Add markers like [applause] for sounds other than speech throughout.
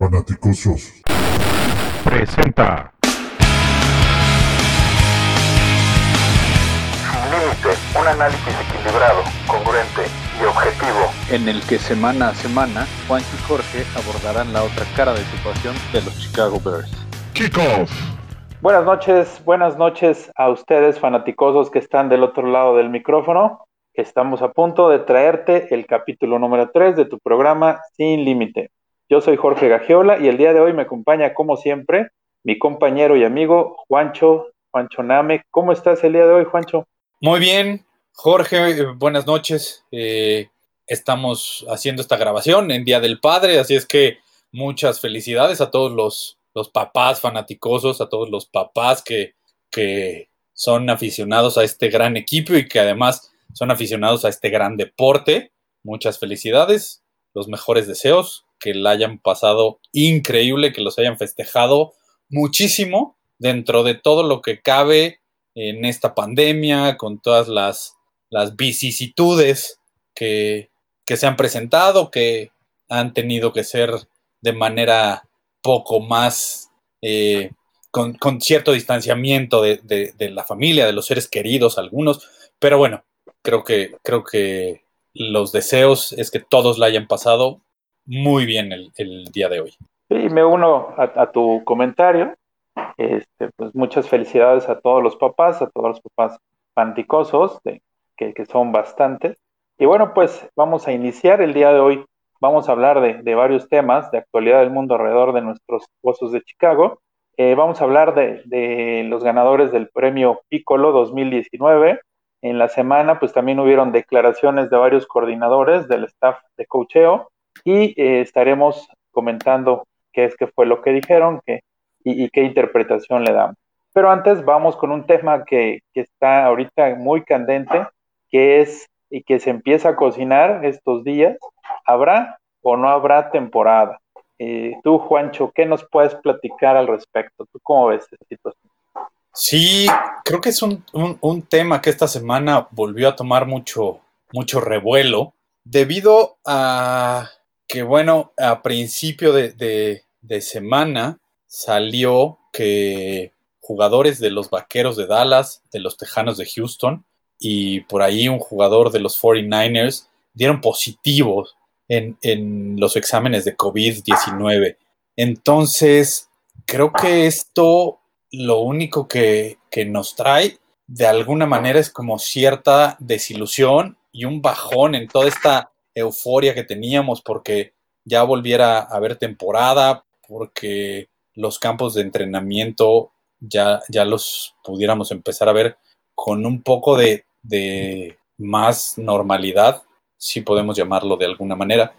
Fanaticosos. Presenta. Sin límite, un análisis equilibrado, congruente y objetivo. en el que semana a semana Juan y Jorge abordarán la otra cara de situación de los Chicago Bears. Kickoff. Buenas noches, buenas noches a ustedes fanaticosos que están del otro lado del micrófono. Estamos a punto de traerte el capítulo número 3 de tu programa Sin Límite. Yo soy Jorge Gagiola y el día de hoy me acompaña, como siempre, mi compañero y amigo Juancho, Juancho Name. ¿Cómo estás el día de hoy, Juancho? Muy bien, Jorge, buenas noches. Eh, estamos haciendo esta grabación en Día del Padre, así es que muchas felicidades a todos los, los papás fanaticosos, a todos los papás que, que son aficionados a este gran equipo y que además son aficionados a este gran deporte. Muchas felicidades, los mejores deseos, que la hayan pasado increíble, que los hayan festejado muchísimo dentro de todo lo que cabe en esta pandemia, con todas las, las vicisitudes que, que se han presentado, que han tenido que ser de manera poco más, eh, con, con cierto distanciamiento de, de- de la familia, de los seres queridos, algunos, pero bueno, creo que, creo que los deseos es que todos la hayan pasado muy bien el, el día de hoy. Sí, me uno a, tu comentario. Este, pues muchas felicidades a todos los papás, a todos los papás fanaticosos, de- que, que son bastantes. Y bueno, pues vamos a iniciar el día de hoy. Vamos a hablar de, de varios temas de actualidad del mundo alrededor de nuestros osos de Chicago. Eh, vamos a hablar de, de los ganadores del premio Piccolo 2019. En la semana, pues también hubieron declaraciones de varios coordinadores del staff de cocheo y eh, estaremos comentando qué es que fue lo que dijeron y qué interpretación le damos. Pero antes vamos con un tema que, que está ahorita muy candente, que es y que se empieza a cocinar estos días. ¿Habrá o no habrá temporada? Eh, tú, Juancho, ¿qué nos puedes platicar al respecto? ¿Tú cómo ves esta situación? Sí, creo que es un, un- un tema que esta semana volvió a tomar mucho, mucho revuelo debido a que, bueno, a principio de, de- semana salió que jugadores de los Vaqueros de Dallas, de los Tejanos de Houston y por ahí un jugador de los 49ers dieron positivos en, en los exámenes de COVID-19. Entonces, creo que esto lo único que, que nos trae de alguna manera es como cierta desilusión y un bajón en toda esta euforia que teníamos porque ya volviera a haber temporada, porque los campos de entrenamiento ya, ya los pudiéramos empezar a ver con un poco de, de más normalidad, si podemos llamarlo de alguna manera.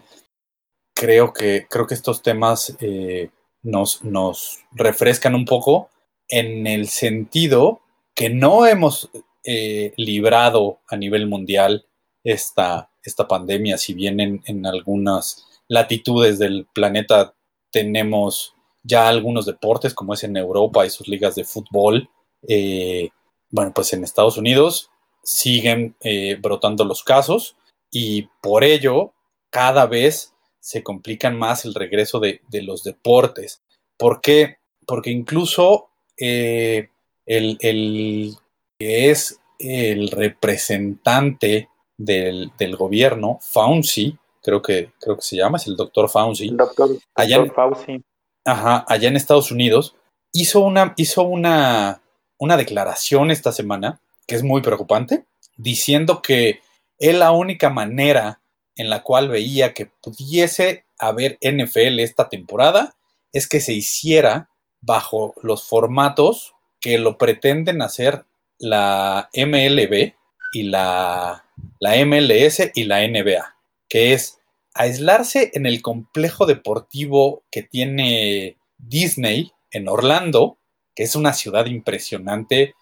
Creo que, creo que estos temas eh, nos, nos refrescan un poco en el sentido que no hemos eh, librado a nivel mundial esta, esta pandemia, si bien en, en algunas latitudes del planeta tenemos ya algunos deportes, como es en Europa y sus ligas de fútbol, eh, bueno, pues en Estados Unidos siguen eh, brotando los casos y por ello cada vez se complican más el regreso de, de los deportes. ¿Por qué? Porque incluso eh, el, el que es el representante del, del gobierno, Fauci, creo que, creo que se llama, es el doctor Fauci, El doctor, Allá doctor en- Fauci. ajá, allá en Estados Unidos, hizo una, hizo una, una declaración esta semana que es muy preocupante, diciendo que él la única manera en la cual veía que pudiese haber NFL esta temporada es que se hiciera bajo los formatos que lo pretenden hacer la MLB y la, la MLS y la NBA, que es aislarse en el complejo deportivo que tiene Disney en Orlando, que es una ciudad impresionante,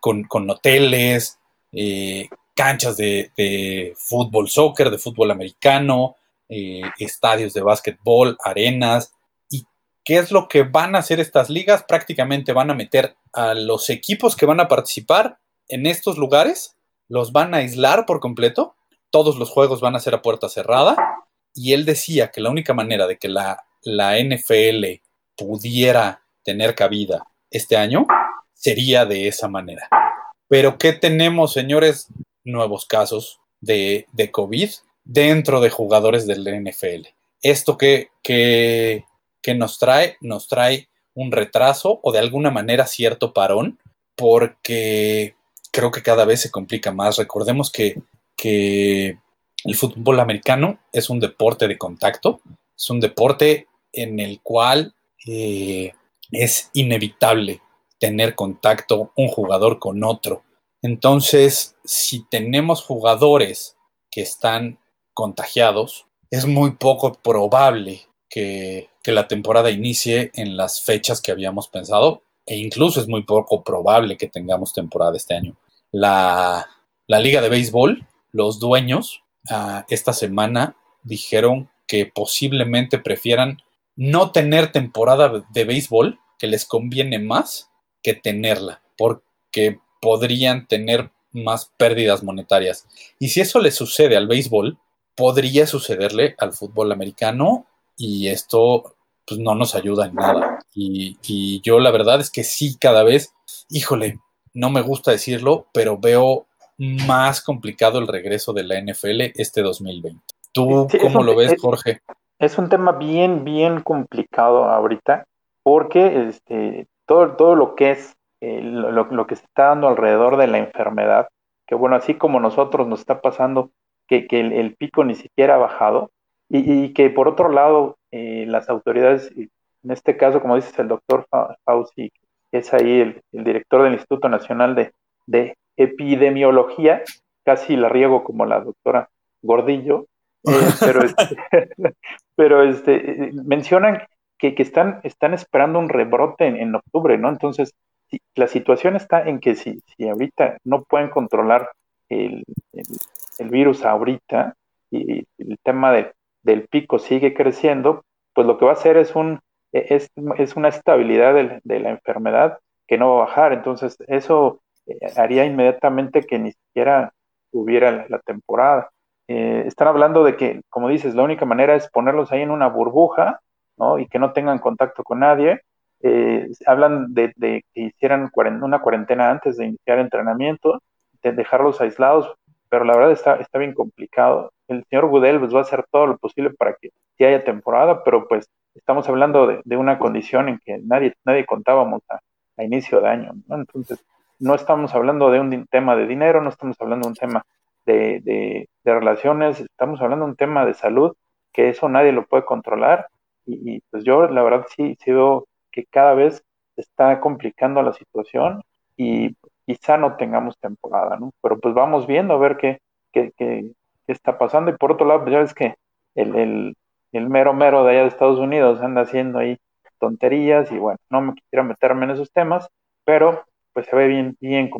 con, con hoteles, eh, canchas de, fútbol, soccer, de fútbol americano, eh, estadios de básquetbol, arenas. ¿Y qué es lo que van a hacer estas ligas? Prácticamente van a meter a los equipos que van a participar en estos lugares, los van a aislar por completo, todos los juegos van a ser a puerta cerrada, y él decía que la única manera de que la la NFL pudiera tener cabida este año, sería de esa manera. Pero ¿qué tenemos, señores? Nuevos casos de, de COVID dentro de jugadores del NFL. ¿Esto que, que, que nos trae? Nos trae un retraso o de alguna manera cierto parón, porque creo que cada vez se complica más. Recordemos que, el fútbol americano es un deporte de contacto, es un deporte en el cual eh, es inevitable tener contacto un jugador con otro. Entonces, si tenemos jugadores que están contagiados, es muy poco probable que, la temporada inicie en las fechas que habíamos pensado e incluso es muy poco probable que tengamos temporada este año. La, la liga de béisbol, los dueños, uh, esta semana dijeron que posiblemente prefieran no tener temporada de béisbol, que les conviene más que tenerla, porque podrían tener más pérdidas monetarias. Y si eso le sucede al béisbol, podría sucederle al fútbol americano y esto pues, no nos ayuda en nada. Y, y, yo la verdad es que sí, cada vez, híjole, no me gusta decirlo, pero veo más complicado el regreso de la NFL este 2020. ¿Tú sí, cómo un, lo ves, Jorge? Es un tema bien, bien complicado ahorita, porque este, todo, todo lo que es eh, lo, lo, que se está dando alrededor de la enfermedad, que bueno, así como nosotros nos está pasando que, que el, el, pico ni siquiera ha bajado, y, y que por otro lado eh, las autoridades, en este caso, como dices, el doctor Fauci, es ahí el, el director del Instituto Nacional de, de epidemiología, casi la riego como la doctora Gordillo, eh, [laughs] pero, este, [laughs] pero este, mencionan que, que, están, están esperando un rebrote en, en octubre, ¿no? Entonces, si, la situación está en que si, si ahorita no pueden controlar el, el, el virus ahorita y el tema de, del pico sigue creciendo, pues lo que va a hacer es, un, es, es una estabilidad de, la enfermedad que no va a bajar. Entonces, eso haría inmediatamente que ni siquiera hubiera la, temporada. Eh, están hablando de que, como dices, la única manera es ponerlos ahí en una burbuja, ¿no? Y que no tengan contacto con nadie. Eh, hablan de, de, que hicieran una cuarentena antes de iniciar entrenamiento, de dejarlos aislados, pero la verdad está, está bien complicado. El señor Gudel pues, va a hacer todo lo posible para que sí haya temporada, pero pues estamos hablando de, una condición en que nadie, nadie contábamos a, inicio de año, ¿no? Entonces, no estamos hablando de un tema de dinero, no estamos hablando de un tema de, de, relaciones, estamos hablando de un tema de salud, que eso nadie lo puede controlar. Y, pues yo la verdad sí, veo que cada vez está complicando la situación y quizá no tengamos temporada, ¿no? Pero pues vamos viendo a ver qué, qué, qué, qué está pasando. Y por otro lado, pues ya ves que el, el, el mero mero de allá de Estados Unidos anda haciendo ahí tonterías y bueno, no me quisiera meterme en esos temas, pero pues se ve bien, bien.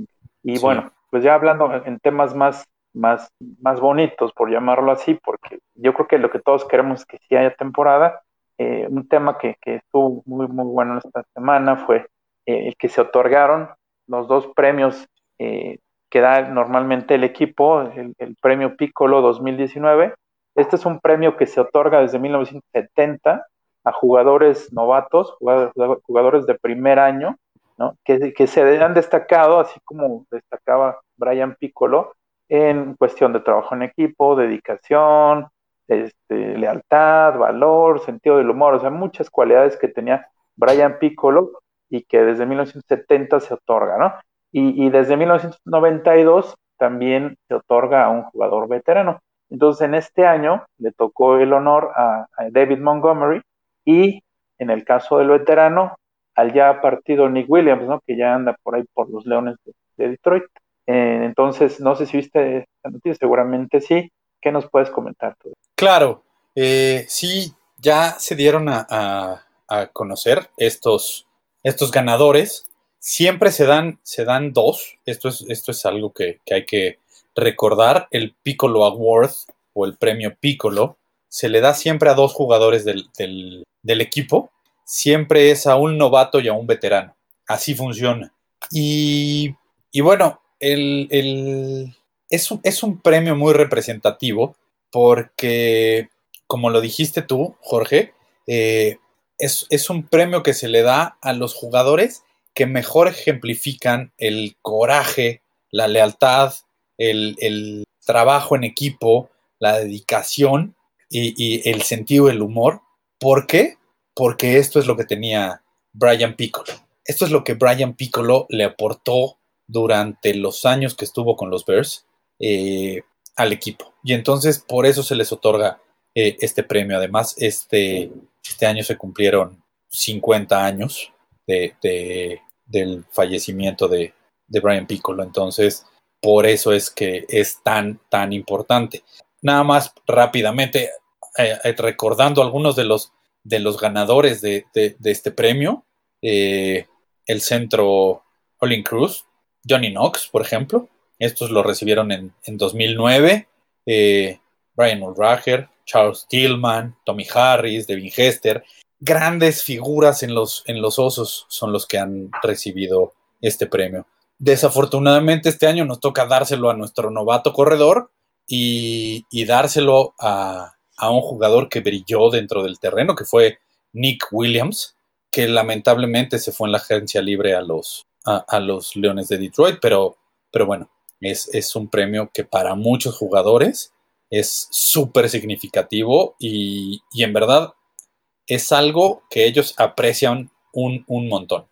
Y sí. bueno, pues ya hablando en temas más, más, más bonitos, por llamarlo así, porque yo creo que lo que todos queremos es que sí haya temporada. Eh, un tema que, que, estuvo muy, muy bueno esta semana fue eh, el que se otorgaron los dos premios eh, que da normalmente el equipo, el, el premio Piccolo 2019. Este es un premio que se otorga desde 1970 a jugadores novatos, jugadores, de primer año, ¿no? que, que, se han destacado, así como destacaba Brian Piccolo, en cuestión de trabajo en equipo, dedicación, este, lealtad, valor, sentido del humor, o sea, muchas cualidades que tenía Brian Piccolo y que desde 1970 se otorga, ¿no? Y, y desde 1992 también se otorga a un jugador veterano. Entonces, en este año le tocó el honor a, David Montgomery y en el caso del veterano al ya partido Nick Williams, ¿no? Que ya anda por ahí por los Leones de, de Detroit. Eh, entonces, no sé si viste esta noticia, seguramente sí. ¿Qué nos puedes comentar tú? Claro, eh, sí, ya se dieron a, a, a, conocer estos, estos ganadores. Siempre se dan, se dan dos. Esto es, esto es algo que, que hay que recordar. El Piccolo Award o el premio Piccolo se le da siempre a dos jugadores del, del, equipo siempre es a un novato y a un veterano. Así funciona. Y, y bueno, el, el, es, un, es, un, premio muy representativo porque, como lo dijiste tú, Jorge, eh, es, es, un premio que se le da a los jugadores que mejor ejemplifican el coraje, la lealtad, el, el trabajo en equipo, la dedicación y, el sentido del humor. ¿Por qué? Porque esto es lo que tenía Brian Piccolo. Esto es lo que Brian Piccolo le aportó durante los años que estuvo con los Bears eh, al equipo. Y entonces por eso se les otorga eh, este premio. Además, este, este año se cumplieron 50 años de, de, del fallecimiento de, de Brian Piccolo. Entonces, por eso es que es tan, tan importante. Nada más rápidamente, eh, eh, recordando algunos de los, de los ganadores de, de, este premio, eh, el centro Olin Cruz, Johnny Knox, por ejemplo, estos lo recibieron en, en 2009, eh, Brian Mulrager, Charles Tillman, Tommy Harris, Devin Hester, grandes figuras en los, en los osos son los que han recibido este premio. Desafortunadamente este año nos toca dárselo a nuestro novato corredor y, dárselo a, a, un jugador que brilló dentro del terreno, que fue Nick Williams, que lamentablemente se fue en la agencia libre a los, a, a los Leones de Detroit, pero, pero bueno, es, es, un premio que para muchos jugadores es súper significativo y, y en verdad es algo que ellos aprecian un, un montón.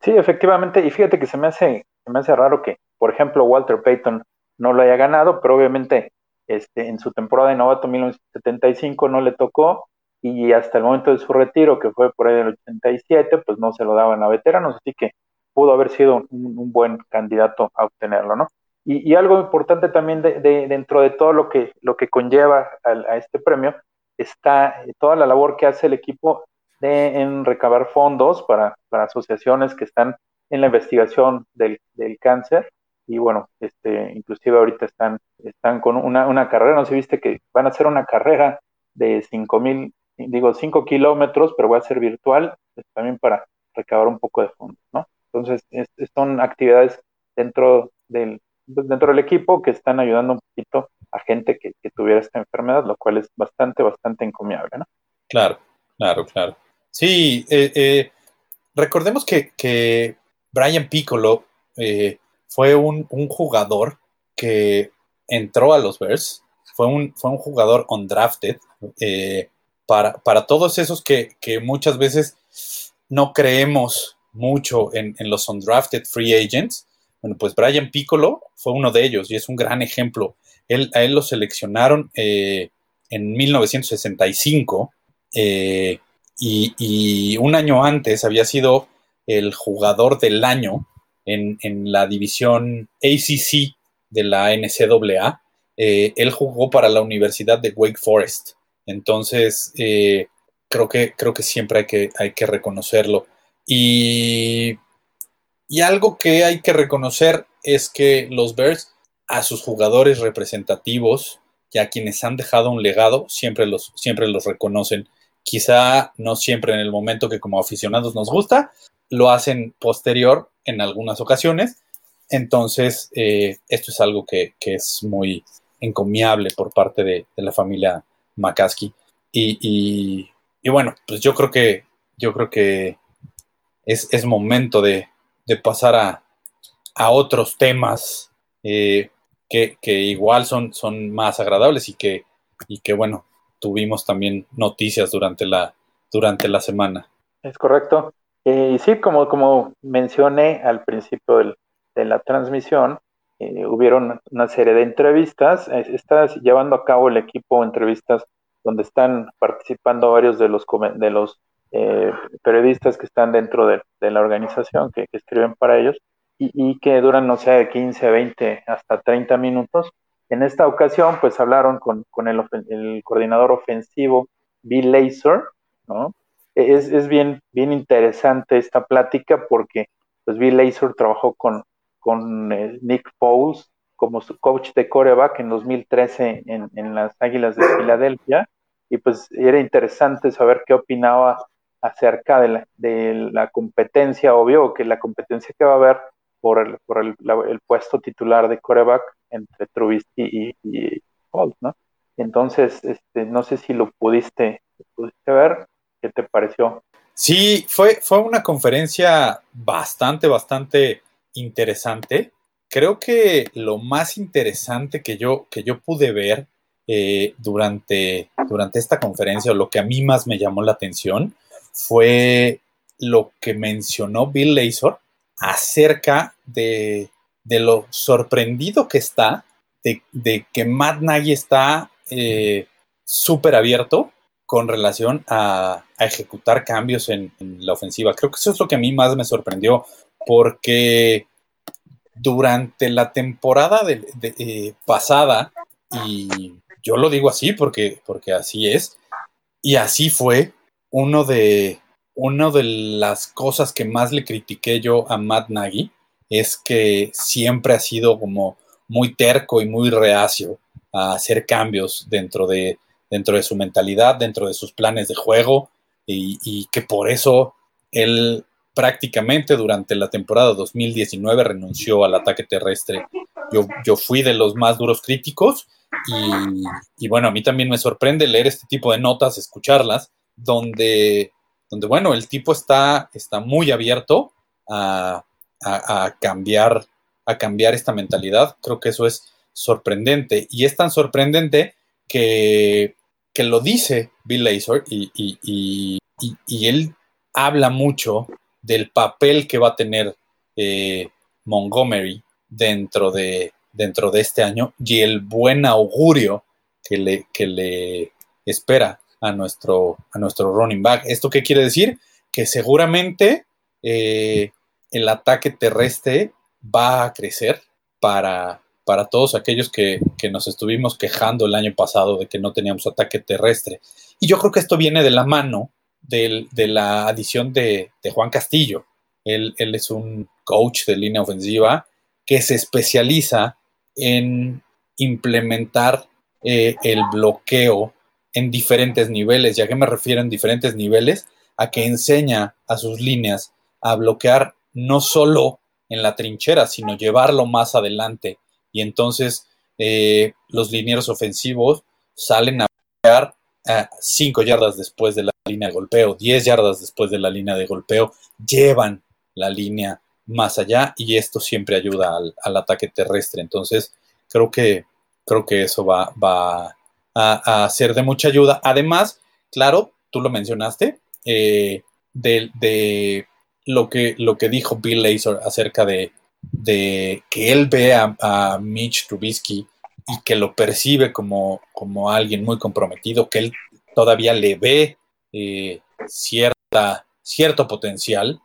Sí, efectivamente, y fíjate que se me hace, se me hace raro que, por ejemplo, Walter Payton no lo haya ganado, pero obviamente este, en su temporada de novato 1975 no le tocó y hasta el momento de su retiro, que fue por ahí del 87, pues no se lo daban a veteranos, así que pudo haber sido un, un buen candidato a obtenerlo, ¿no? Y, y algo importante también de, de, dentro de todo lo que, lo que conlleva a, a este premio está toda la labor que hace el equipo de, en recabar fondos para, para, asociaciones que están en la investigación del, del, cáncer y bueno, este, inclusive ahorita están, están con una, una carrera, no sé viste que van a hacer una carrera de 5 mil, digo 5 kilómetros, pero va a ser virtual, pues, también para recabar un poco de fondos, ¿no? Entonces, es, son actividades dentro del, pues, dentro del equipo que están ayudando un poquito a gente que, que, tuviera esta enfermedad, lo cual es bastante, bastante encomiable, ¿no? Claro, claro, claro. Sí, eh, eh, recordemos que, Brian Piccolo eh, fue un, jugador que entró a los Bears, fue un, fue un jugador undrafted, eh, para, para, todos esos que, que, muchas veces no creemos mucho en, en los undrafted free agents, bueno, pues Brian Piccolo fue uno de ellos y es un gran ejemplo. Él, a él lo seleccionaron eh, en 1965 eh, y, un año antes había sido el jugador del año en, en la división ACC de la NCAA. Eh, él jugó para la Universidad de Wake Forest. Entonces, eh, creo, que, creo que siempre hay que, hay que reconocerlo. Y, y algo que hay que reconocer es que los Bears a sus jugadores representativos y a quienes han dejado un legado, siempre los, siempre los reconocen. Quizá no siempre en el momento que como aficionados nos gusta, lo hacen posterior en algunas ocasiones. Entonces, eh, esto es algo que, que, es muy encomiable por parte de, la familia McCaskey. Y, y, y, bueno, pues yo creo que, yo creo que es, es momento de, de pasar a, a, otros temas. Eh, que, que igual son, son, más agradables y que, y que, bueno, tuvimos también noticias durante la, durante la semana. Es correcto. Eh, y sí, como, como mencioné al principio del, de la transmisión, eh, hubieron una serie de entrevistas. Está llevando a cabo el equipo entrevistas donde están participando varios de los, de los eh, periodistas que están dentro de, la organización, que, escriben para ellos y, que duran, no sé, de 15, 20, hasta 30 minutos. En esta ocasión, pues hablaron con, el, coordinador ofensivo Bill Laser. Es, bien, interesante esta plática porque pues Bill Laser trabajó con, eh, Nick Foles como su coach de coreback en 2013 en, en las Águilas de Filadelfia y pues era interesante saber qué opinaba acerca de la, de la competencia, obvio que la competencia que va a haber por el, por el, la, el puesto titular de coreback entre Trubisky y, y Foles, ¿no? Entonces, este, no sé si lo pudiste, pudiste ver. ¿Qué te pareció? Sí, fue, fue una conferencia bastante, bastante interesante. Creo que lo más interesante que yo, que yo pude ver eh, durante, durante esta conferencia, o lo que a mí más me llamó la atención, fue lo que mencionó Bill Lazor acerca de, lo sorprendido que está de, que Matt Nagy está eh, súper abierto con relación a, ejecutar cambios en, la ofensiva. Creo que eso es lo que a mí más me sorprendió, porque durante la temporada de, eh, pasada, y yo lo digo así porque, porque así es, y así fue uno de, una de las cosas que más le critiqué yo a Matt Nagy, es que siempre ha sido como muy terco y muy reacio a hacer cambios dentro de, dentro de su mentalidad, dentro de sus planes de juego, y, que por eso él prácticamente durante la temporada 2019 renunció al ataque terrestre. Yo, yo fui de los más duros críticos y, bueno, a mí también me sorprende leer este tipo de notas, escucharlas, donde, donde bueno, el tipo está, está muy abierto a, a, cambiar, a cambiar esta mentalidad. Creo que eso es sorprendente y es tan sorprendente que que lo dice Bill Lazor y, él habla mucho del papel que va a tener eh, Montgomery dentro de, dentro de este año y el buen augurio que le, que le espera a nuestro, a nuestro running back. ¿Esto qué quiere decir? Que seguramente eh, el ataque terrestre va a crecer para, para todos aquellos que, nos estuvimos quejando el año pasado de que no teníamos ataque terrestre. Y yo creo que esto viene de la mano de la adición de, Juan Castillo. Él, es un coach de línea ofensiva que se especializa en implementar eh, el bloqueo en diferentes niveles. ¿Y a qué me refiero en diferentes niveles? A que enseña a sus líneas a bloquear no solo en la trinchera, sino llevarlo más adelante y entonces eh, los linieros ofensivos salen a pelear a 5 yardas después de la línea de golpeo, 10 yardas después de la línea de golpeo, llevan la línea más allá y esto siempre ayuda al, ataque terrestre. Entonces, creo que, creo que eso va, va a, ser de mucha ayuda. Además, claro, tú lo mencionaste, eh, de, lo, que, lo que dijo Bill Lazor acerca de que él ve a, Mitch Trubisky y que lo percibe como, como alguien muy comprometido, que él todavía le ve eh, cierta, cierto potencial.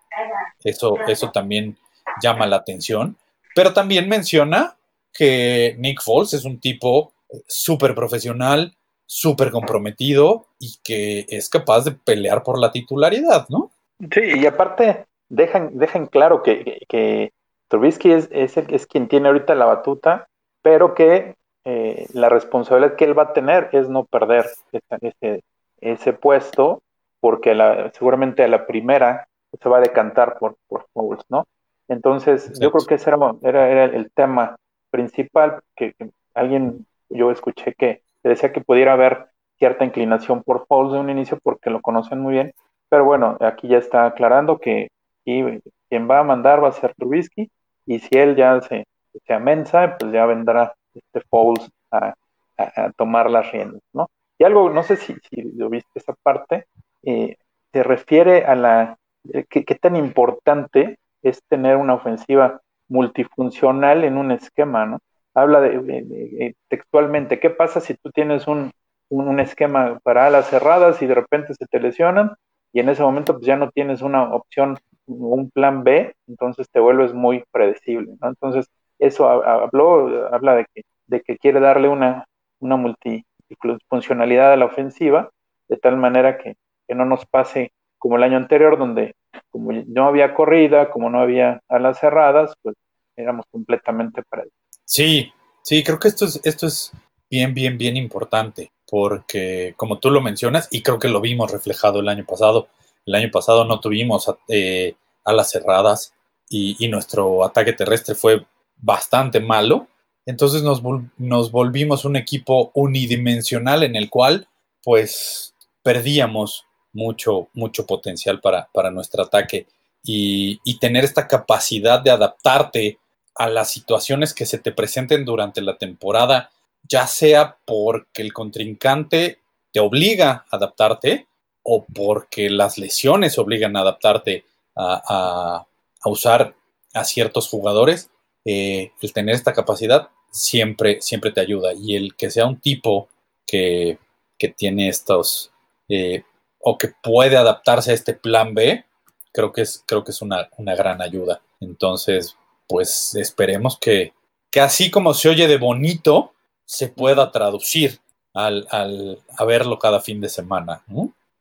Eso, eso también llama la atención. Pero también menciona que Nick Foles es un tipo súper profesional, súper comprometido y que es capaz de pelear por la titularidad, ¿no? Sí, y aparte dejan, dejan claro que Trubisky es, es, quien tiene ahorita la batuta, pero que eh, la responsabilidad que él va a tener es no perder ese, ese puesto, porque seguramente a la primera se va a decantar por, por ¿no? Entonces, yo creo que ese era, era, el tema principal, que, alguien, yo escuché que decía que pudiera haber cierta inclinación por Fouls de un inicio porque lo conocen muy bien, pero bueno, aquí ya está aclarando que quien va a mandar va a ser Trubisky y si él ya se, se amensa, pues ya vendrá este Fouls a, tomar las riendas, ¿no? Y algo, no sé si, si lo viste esa parte, eh, se refiere a la, eh, qué tan importante es tener una ofensiva multifuncional en un esquema, ¿no? Habla de, textualmente, ¿qué pasa si tú tienes un, un, esquema para alas cerradas y de repente se te lesionan y en ese momento pues ya no tienes una opción un plan B, entonces te vuelves muy predecible, ¿no? Entonces, eso habló, habla de que, de que quiere darle una, una multifuncionalidad a la ofensiva, de tal manera que, no nos pase como el año anterior, donde como no había corrida, como no había alas cerradas, pues éramos completamente predecibles. Sí, sí, creo que esto es, esto es bien, bien, bien importante, porque como tú lo mencionas, y creo que lo vimos reflejado el año pasado, el año pasado no tuvimos eh, alas cerradas y, nuestro ataque terrestre fue bastante malo. Entonces nos, nos, volvimos un equipo unidimensional en el cual pues perdíamos mucho, mucho potencial para, para nuestro ataque y, y, tener esta capacidad de adaptarte a las situaciones que se te presenten durante la temporada, ya sea porque el contrincante te obliga a adaptarte o porque las lesiones obligan a adaptarte a, a, a usar a ciertos jugadores, eh, el tener esta capacidad siempre, siempre te ayuda. Y el que sea un tipo que, que tiene estos, eh, o que puede adaptarse a este plan B, creo que es, creo que es una, una gran ayuda. Entonces, pues esperemos que, que, así como se oye de bonito, se pueda traducir al, al a verlo cada fin de semana.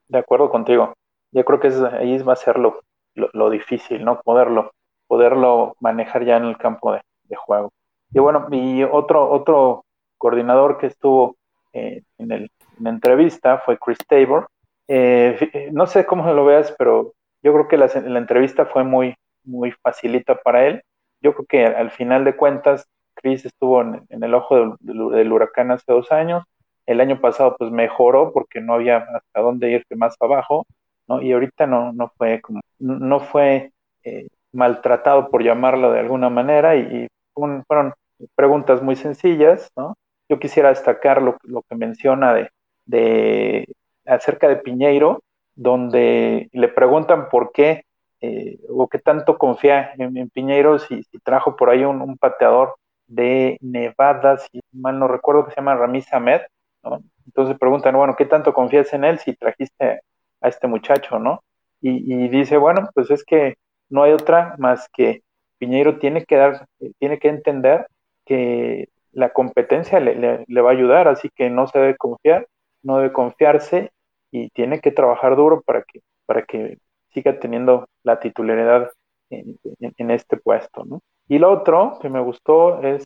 De acuerdo contigo. Yo creo que es, ahí va a ser lo, lo, difícil, ¿no? Poderlo, poderlo manejar ya en el campo de, juego. Y bueno, y otro, otro coordinador que estuvo eh, en, el, en, la entrevista fue Chris Tabor. Eh, no sé cómo lo veas, pero yo creo que la, la, entrevista fue muy, muy facilita para él. Yo creo que al final de cuentas, Chris estuvo en, el ojo del, huracán hace dos años. El año pasado pues mejoró porque no había hasta dónde irse más abajo, ¿no? Y ahorita no, no fue como, no fue eh, maltratado por llamarlo de alguna manera y, y fueron preguntas muy sencillas, ¿no? Yo quisiera destacar lo, lo que menciona de, de, acerca de Piñeiro, donde le preguntan por qué eh, o qué tanto confía en, en Piñeiro si, trajo por ahí un, un, pateador de Nevada, si mal no recuerdo que se llama Ramiz Ahmed, ¿no? Entonces preguntan, bueno, ¿qué tanto confías en él si trajiste a este muchacho, ¿no? Y, y dice, bueno, pues es que no hay otra más que Piñeiro tiene que dar, tiene que entender que la competencia le, le, le, va a ayudar, así que no se debe confiar, no debe confiarse y tiene que trabajar duro para que, para que siga teniendo la titularidad en, este puesto. ¿no? Y lo otro que me gustó es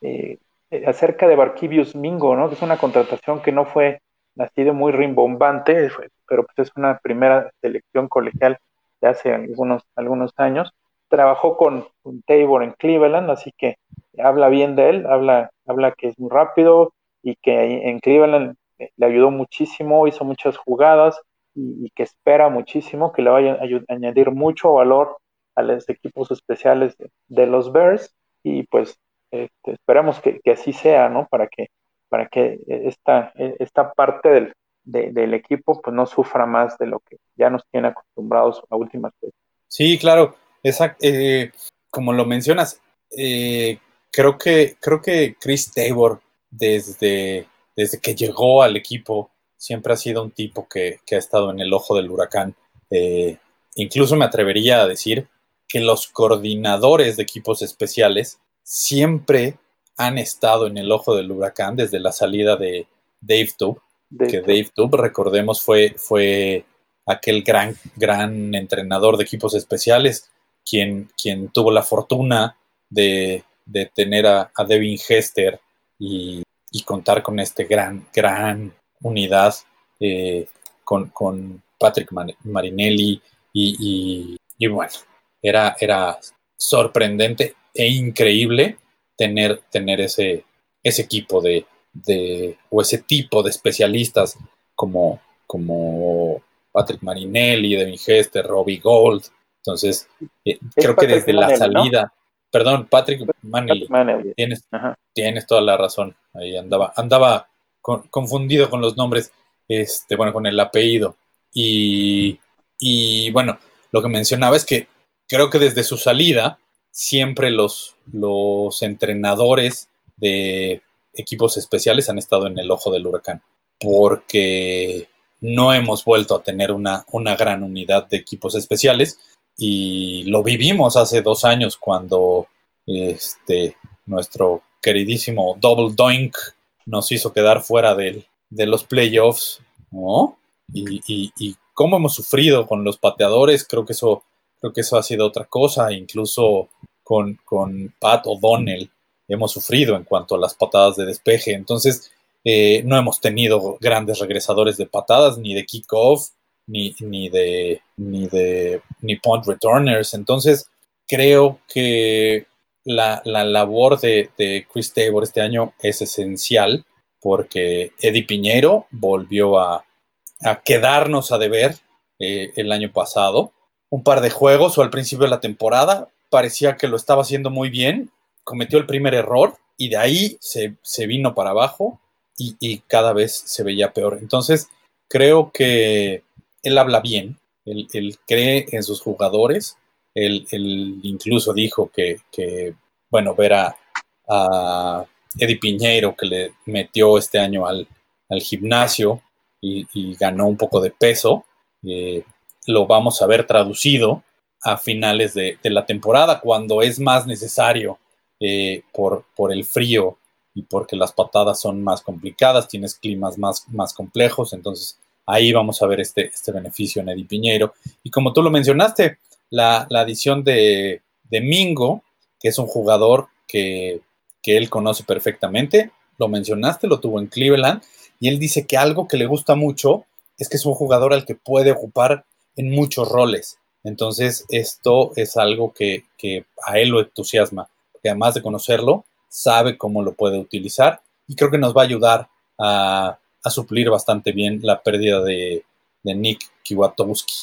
eh, acerca de Barquivius Mingo, ¿no? que es una contratación que no fue de muy rimbombante, pero pues es una primera selección colegial de hace algunos, algunos años. Trabajó con, con Tabor en Cleveland, así que habla bien de él, habla, habla que es muy rápido y que en Cleveland le ayudó muchísimo, hizo muchas jugadas y, que espera muchísimo que le vaya a añadir mucho valor a los equipos especiales de, los Bears y pues este, esperamos que, así sea, ¿no? Para que, para que esta, esta parte del, de, del equipo pues no sufra más de lo que ya nos tiene acostumbrados a últimas veces. Sí, claro, exacto. Eh, como lo mencionas, eh, creo que, creo que Chris Tabor, desde, desde que llegó al equipo, siempre ha sido un tipo que, que ha estado en el ojo del huracán. Eh, incluso me atrevería a decir que los coordinadores de equipos especiales siempre han estado en el ojo del huracán desde la salida de Dave Dave que Dave Tube, recordemos, fue, fue aquel gran, gran entrenador de equipos especiales, quien, quien tuvo la fortuna de, de tener a, a Devin Hester y, y, contar con este gran, gran unidad eh, con, con, Patrick Marinelli y, y, y, bueno, era, era sorprendente e increíble tener, tener ese, ese equipo de, de, o ese tipo de especialistas como, como Patrick Marinelli, Devin Hester, Robbie Gold. Entonces, eh, creo Patrick que desde Manelli, la salida, ¿no? Perdón, Patrick Manley. Manley. Tienes, tienes, toda la razón. Ahí andaba, andaba con, confundido con los nombres, este, bueno, con el apellido. Y, y, bueno, lo que mencionaba es que creo que desde su salida, siempre los, los entrenadores de equipos especiales han estado en el ojo del huracán. Porque no hemos vuelto a tener una, una gran unidad de equipos especiales y lo vivimos hace dos años cuando este, nuestro queridísimo Double Doink nos hizo quedar fuera de, los playoffs, ¿no? Y, y, y, cómo hemos sufrido con los pateadores, creo que eso, creo que eso ha sido otra cosa, incluso con, con Pat O'Donnell hemos sufrido en cuanto a las patadas de despeje, entonces eh, no hemos tenido grandes regresadores de patadas ni de kickoff, ni, ni, de, ni de ni punt returners. Entonces, creo que la, la labor de, de, Chris Tabor este año es esencial porque Eddie Piñero volvió a, a quedarnos a deber eh, el año pasado. Un par de juegos o al principio de la temporada parecía que lo estaba haciendo muy bien, cometió el primer error y de ahí se, vino para abajo y, cada vez se veía peor. Entonces, creo que él habla bien, él, cree en sus jugadores, él, incluso dijo que, bueno, ver a, Eddie Piñeiro que le metió este año al, gimnasio y, ganó un poco de peso, eh, lo vamos a ver traducido a finales de, la temporada, cuando es más necesario eh, por, por el frío y porque las patadas son más complicadas, tienes climas más, más complejos, entonces ahí vamos a ver este, este beneficio en Eddie Piñeiro. Y como tú lo mencionaste, la, adición de, de, Mingo, que es un jugador que, que él conoce perfectamente, lo mencionaste, lo tuvo en Cleveland, y él dice que algo que le gusta mucho es que es un jugador al que puede ocupar en muchos roles. Entonces, esto es algo que, a él lo entusiasma, porque además de conocerlo, sabe cómo lo puede utilizar y creo que nos va a ayudar a, suplir bastante bien la pérdida de, Nick Kiwatowski,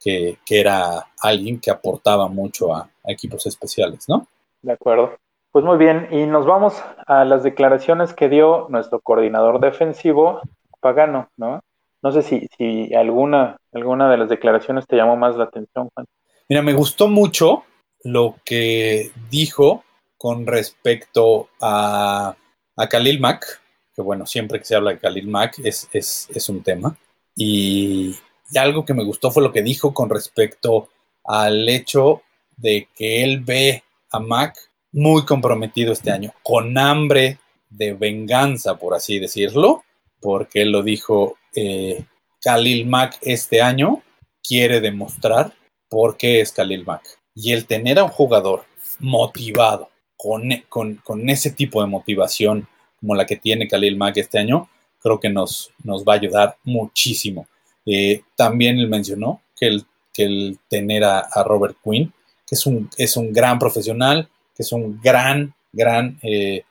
que, era alguien que aportaba mucho a, a equipos especiales, ¿no? De acuerdo. Pues muy bien, y nos vamos a las declaraciones que dio nuestro coordinador defensivo, Pagano, ¿no? No sé si, si alguna, alguna de las declaraciones te llamó más la atención, Juan. Mira, me gustó mucho lo que dijo con respecto a, a Khalil Mack, que bueno, siempre que se habla de Khalil Mack es, es, un tema. Y, y, algo que me gustó fue lo que dijo con respecto al hecho de que él ve a Mack muy comprometido este año, con hambre de venganza, por así decirlo, porque él lo dijo, eh, Khalil Mack este año quiere demostrar por qué es Khalil Mack. Y el tener a un jugador motivado, con, con, ese tipo de motivación como la que tiene Khalil Mack este año, creo que nos, nos va a ayudar muchísimo. Eh, también él mencionó que el, que tener a, Robert Quinn, que es un, es un gran profesional, que es un gran, gran eh,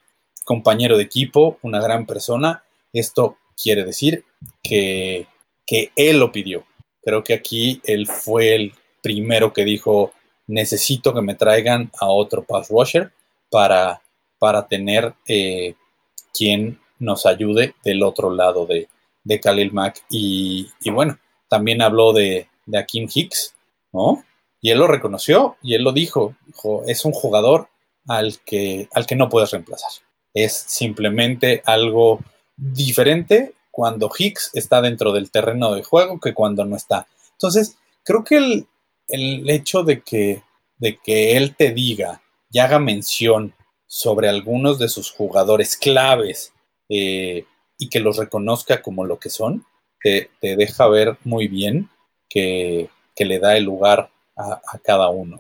compañero de equipo, una gran persona, esto quiere decir que, él lo pidió. Creo que aquí él fue el primero que dijo, necesito que me traigan a otro pass rusher para, para tener eh, quien nos ayude del otro lado de, de Khalil Mack. Y, bueno, también habló de, de Akim Hicks, ¿no? Y él lo reconoció y él lo dijo, dijo, es un jugador al que, al que no puedes reemplazar. Es simplemente algo diferente cuando Hicks está dentro del terreno de juego que cuando no está. Entonces, creo que el, hecho de que, de que él te diga y haga mención sobre algunos de sus jugadores claves eh, y que los reconozca como lo que son, te, deja ver muy bien que, le da el lugar a, cada uno.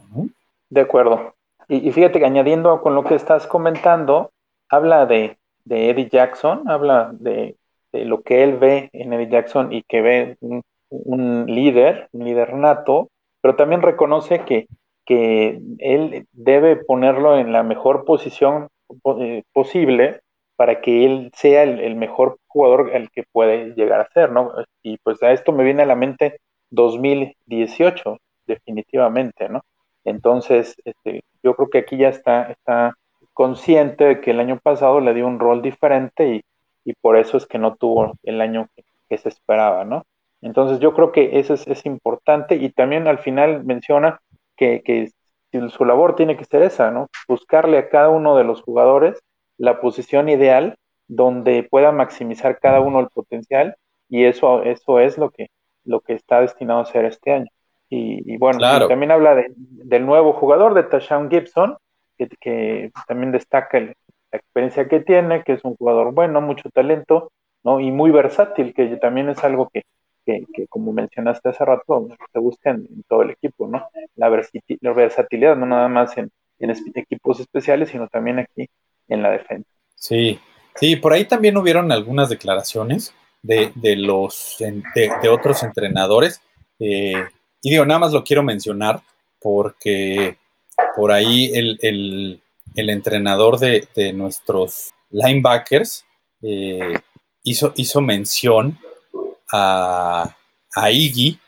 De acuerdo. Y, fíjate que añadiendo con lo que estás comentando, habla de, de Eddie Jackson, habla de, lo que él ve en Eddie Jackson y que ve un, líder, un líder nato, pero también reconoce que, que él debe ponerlo en la mejor posición eh, posible para que él sea el, mejor jugador al que puede llegar a ser, ¿no? Y pues a esto me viene a la mente 2018, definitivamente, ¿no? Entonces, este, yo creo que aquí ya está, está consciente de que el año pasado le dio un rol diferente y, por eso es que no tuvo el año que, se esperaba, ¿no? Entonces yo creo que eso es, importante y también al final menciona que, que, su labor tiene que ser esa, ¿no? Buscarle a cada uno de los jugadores la posición ideal donde pueda maximizar cada uno el potencial y eso, eso es lo que, lo que está destinado a hacer este año. Y, bueno, también habla de, del nuevo jugador, de Tashawn Gibson, que, también destaca la experiencia que tiene, que es un jugador bueno, mucho talento, ¿no? Y muy versátil, que también es algo que, que, como mencionaste hace rato, se busca en, todo el equipo, ¿no? La, versatilidad, no nada más en, equipos especiales, sino también aquí en la defensa. Sí, sí, por ahí también hubieron algunas declaraciones de, de los de, otros entrenadores. Eh, y digo, nada más lo quiero mencionar porque por ahí el, entrenador de, nuestros linebackers eh, hizo, hizo mención a, a Iggy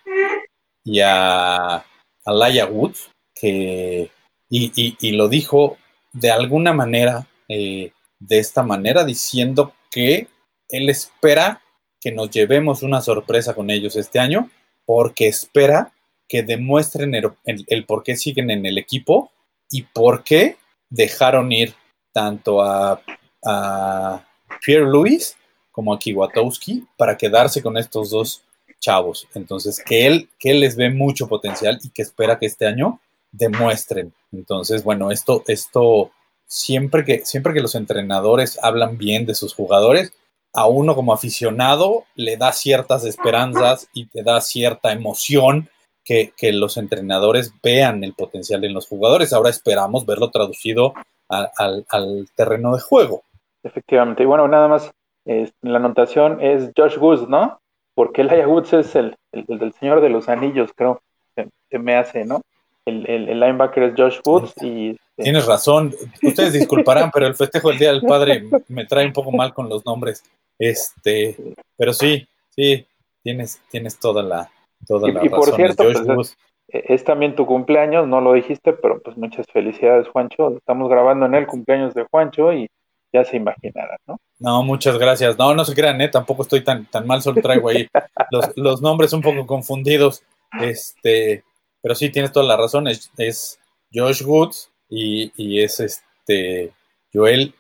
y a, a Laia Woods, que, y- y lo dijo de alguna manera, eh, de esta manera, diciendo que él espera que nos llevemos una sorpresa con ellos este año, porque espera que demuestren el, por qué siguen en el equipo y por qué dejaron ir tanto a, a Pierre Louis como a Kiwatowski para quedarse con estos dos chavos. Entonces, que él, que él les ve mucho potencial y que espera que este año demuestren. Entonces, bueno, esto, esto siempre que, siempre que los entrenadores hablan bien de sus jugadores, a uno como aficionado le da ciertas esperanzas y te da cierta emoción que, que los entrenadores vean el potencial en los jugadores. Ahora esperamos verlo traducido a- al, al terreno de juego. Efectivamente. Y bueno, nada más, eh, la anotación es Josh Woods, ¿no? Porque Elijah Woods es el, el- el del Señor de los Anillos, creo. Se, se me hace, ¿no? El, el- linebacker es Josh Woods y Tienes razón. Ustedes disculparán, pero el festejo del Día del Padre me trae un poco mal con los nombres. Este, pero sí, sí, tienes, tienes toda la, toda Y- la y por razón. cierto, Es Josh pues, es también tu cumpleaños, no lo dijiste, pero pues muchas felicidades, Juancho. Estamos grabando en el cumpleaños de Juancho y ya se imaginarán, ¿no? No, muchas gracias. No, no se crean, ¿eh? Tampoco estoy tan, tan mal, solo traigo ahí los, los nombres un poco confundidos. Este, pero sí, tienes toda la razón. Es, es Josh Woods y, y es este Joel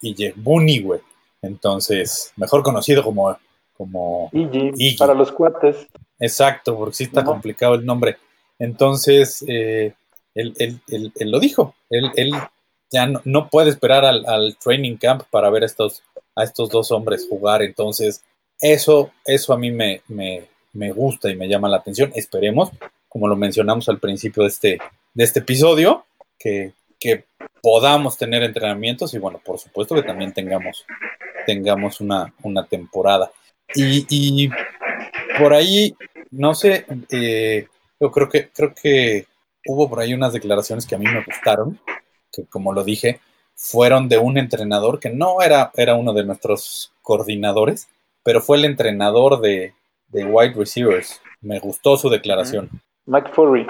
Iyegbuni, güey. Entonces, mejor conocido como, Iggy. para los cuates. Exacto, porque sí está complicado el nombre. Entonces, eh, él, él- él- él lo dijo. Él, él ya no, no puede esperar al, al training camp para ver a estos, a estos dos hombres jugar. Entonces, eso, eso a mí me, me, me gusta y me llama la atención. Esperemos, como lo mencionamos al principio de este, de este episodio, que, que podamos tener entrenamientos y bueno, por supuesto que también tengamos, tengamos una, una temporada. Y, y por ahí, no sé, eh, yo creo que, creo que hubo por ahí unas declaraciones que a mí me gustaron, que como lo dije, fueron de un entrenador que no era, era uno de nuestros coordinadores, pero fue el entrenador de, de wide receivers. Me gustó su declaración. Mike Furry.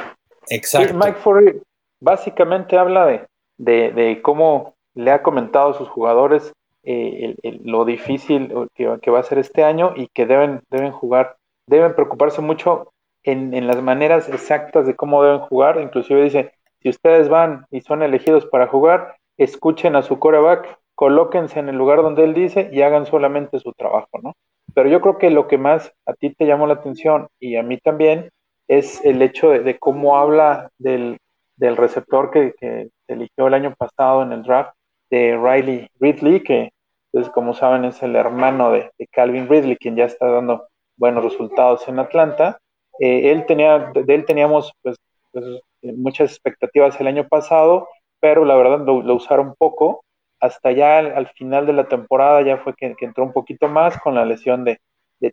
Sí, Exacto. Mike Furry básicamente habla de, de, de cómo le ha comentado a sus jugadores eh, lo difícil que, va a ser este año y que deben, deben jugar, deben preocuparse mucho en, en las maneras exactas de cómo deben jugar. Inclusive dice, si ustedes van y son elegidos para jugar, escuchen a su coreback, colóquense en el lugar donde él dice y hagan solamente su trabajo, ¿no? Pero yo creo que lo que más a ti te llamó la atención y a mí también es el hecho de cómo habla del, del receptor que, que eligió el año pasado en el draft, de Riley Ridley, que pues, como saben es el hermano de, Calvin Ridley, quien ya está dando buenos resultados en Atlanta. Eh, él tenía, de él teníamos pues, pues, muchas expectativas el año pasado, pero la verdad lo, lo usaron poco. Hasta ya al, al, final de la temporada ya fue que, entró un poquito más con la lesión de,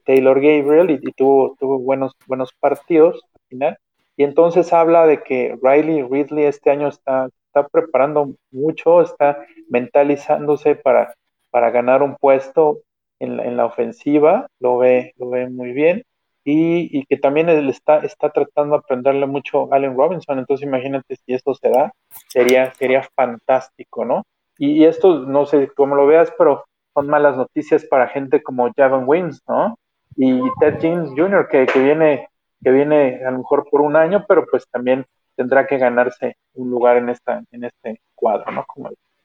Taylor Gabriel y, y, tuvo, tuvo buenos, buenos partidos al final. Y entonces habla de que Riley Ridley este año está, está preparando mucho, está mentalizándose para, para ganar un puesto en la, en la ofensiva, lo ve, lo ve muy bien. Y, y, que también él está, está tratando de aprenderle mucho a Allen Robinson. Entonces, imagínate si esto se da, sería, sería fantástico, ¿no? Y, y, esto, no sé cómo lo veas, pero son malas noticias para gente como Javon Wins, ¿no? Y Ted James Jr., que, que, viene, que viene a lo mejor por un año, pero pues también tendrá que ganarse un lugar en, esta, en este cuadro, ¿no?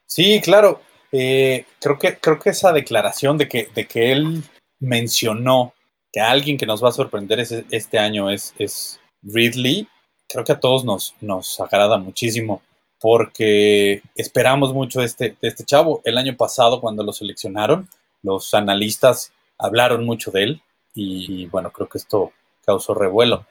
Sí, claro. Eh, creo, que, creo que esa declaración de que, de que él mencionó que alguien que nos va a sorprender este año es, es, Ridley, creo que a todos nos, nos agrada muchísimo porque esperamos mucho de este, de este chavo. El año pasado, cuando lo seleccionaron, los analistas hablaron mucho de él y bueno, creo que esto causó revuelo.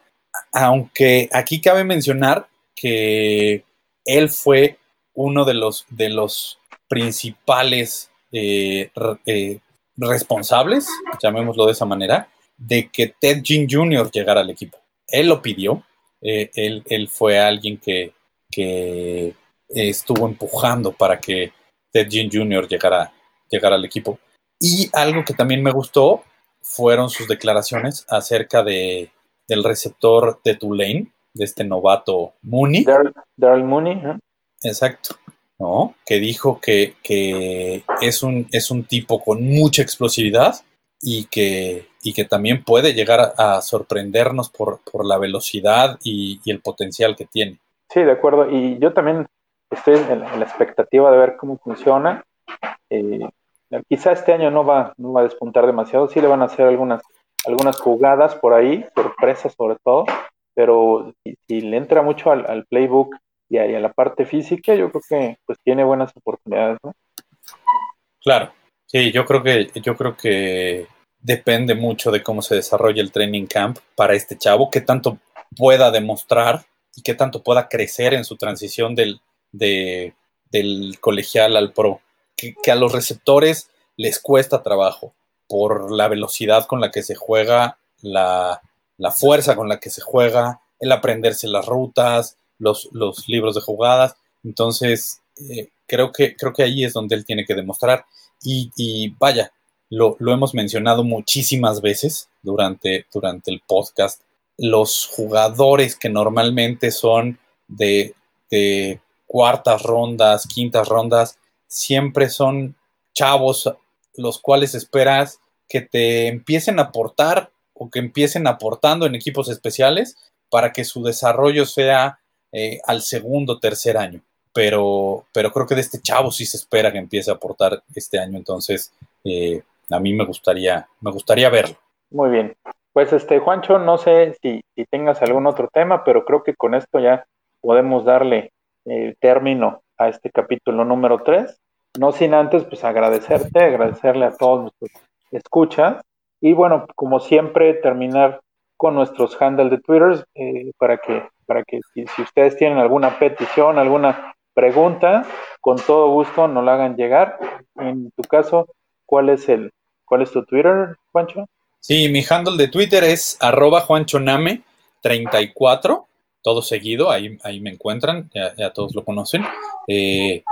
Aunque aquí cabe mencionar que él fue uno de los, de los principales eh, eh, responsables, llamémoslo de esa manera, de que Ted Jean Jr. llegara al equipo. Él lo pidió, eh, él, fue alguien que, que, estuvo empujando para que Ted Jean Jr. Llegara, llegara al equipo. Y algo que también me gustó fueron sus declaraciones acerca de, del receptor de Tulane, de este novato Mooney. Daryl Mooney. ¿no? Exacto. ¿no? Que dijo que, que, es, un, es un tipo con mucha explosividad y que, y que también puede llegar a, sorprendernos por, por, la velocidad y, y, el potencial que tiene. Sí, de acuerdo. Y yo también estoy en, la expectativa de ver cómo funciona. Eh, quizá este año no va, no va a despuntar demasiado, sí le van a hacer algunas, algunas jugadas por ahí, sorpresas sobre todo, pero si, le entra mucho al, playbook y a, la parte física, yo creo que pues tiene buenas oportunidades, ¿no? Claro, sí, yo creo que, yo creo que depende mucho de cómo se desarrolla el training camp para este chavo, qué tanto pueda demostrar y qué tanto pueda crecer en su transición del, del colegial al pro. Que, a los receptores les cuesta trabajo por la velocidad con la que se juega, la, la fuerza con la que se juega, el aprenderse las rutas, los, los libros de jugadas. Entonces, eh, creo, que, creo que ahí es donde él tiene que demostrar. Y, y vaya, lo, lo, hemos mencionado muchísimas veces durante, durante el podcast. Los jugadores que normalmente son de, de cuartas rondas, quintas rondas, siempre son chavos los cuales esperas que te empiecen a aportar o que empiecen aportando en equipos especiales para que su desarrollo sea eh, al segundo, tercer año. Pero, pero creo que de este chavo sí se espera que empiece a aportar este año. Entonces, eh, a mí me gustaría, me gustaría verlo. Muy bien. Pues este, Juancho, no sé si, si tengas algún otro tema, pero creo que con esto ya podemos darle el término a este capítulo número 3. No sin antes, pues agradecerte, agradecerle a todos nuestros escuchas. Y bueno, como siempre, terminar con nuestros handles de Twitter eh, para que para que si, ustedes tienen alguna petición, alguna pregunta, con todo gusto nos la hagan llegar. En tu caso, ¿cuál es el cuál es tu Twitter, Juancho? Sí, mi handle de Twitter es arroba juanchoname34, todo seguido, ahí, ahí me encuentran, ya, todos lo conocen. Eh,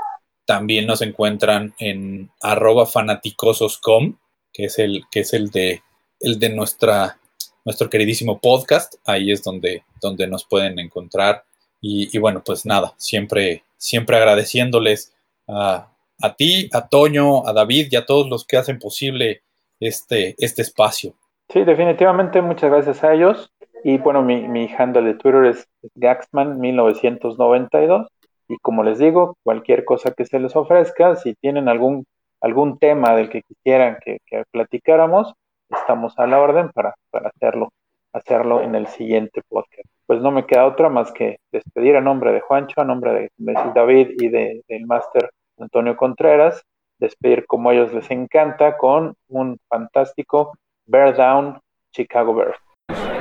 también nos encuentran en arroba fanaticososcom, que es el, que es el de el de nuestra nuestro queridísimo podcast. Ahí es donde, donde nos pueden encontrar. Y, bueno, pues nada, siempre, siempre agradeciéndoles a, a, ti, a Toño, a David y a todos los que hacen posible este, este espacio. Sí, definitivamente muchas gracias a ellos. Y bueno, mi, mi handle de Twitter es Gaxman1992. Y como les digo, cualquier cosa que se les ofrezca, si tienen algún, algún tema del que quisieran que, platicáramos, estamos a la orden para, para hacerlo, hacerlo en el siguiente podcast. Pues no me queda otra más que despedir a nombre de Juancho, a nombre de, David y de, del máster Antonio Contreras, despedir como ellos les encanta con un fantástico Bear Down Chicago Bears.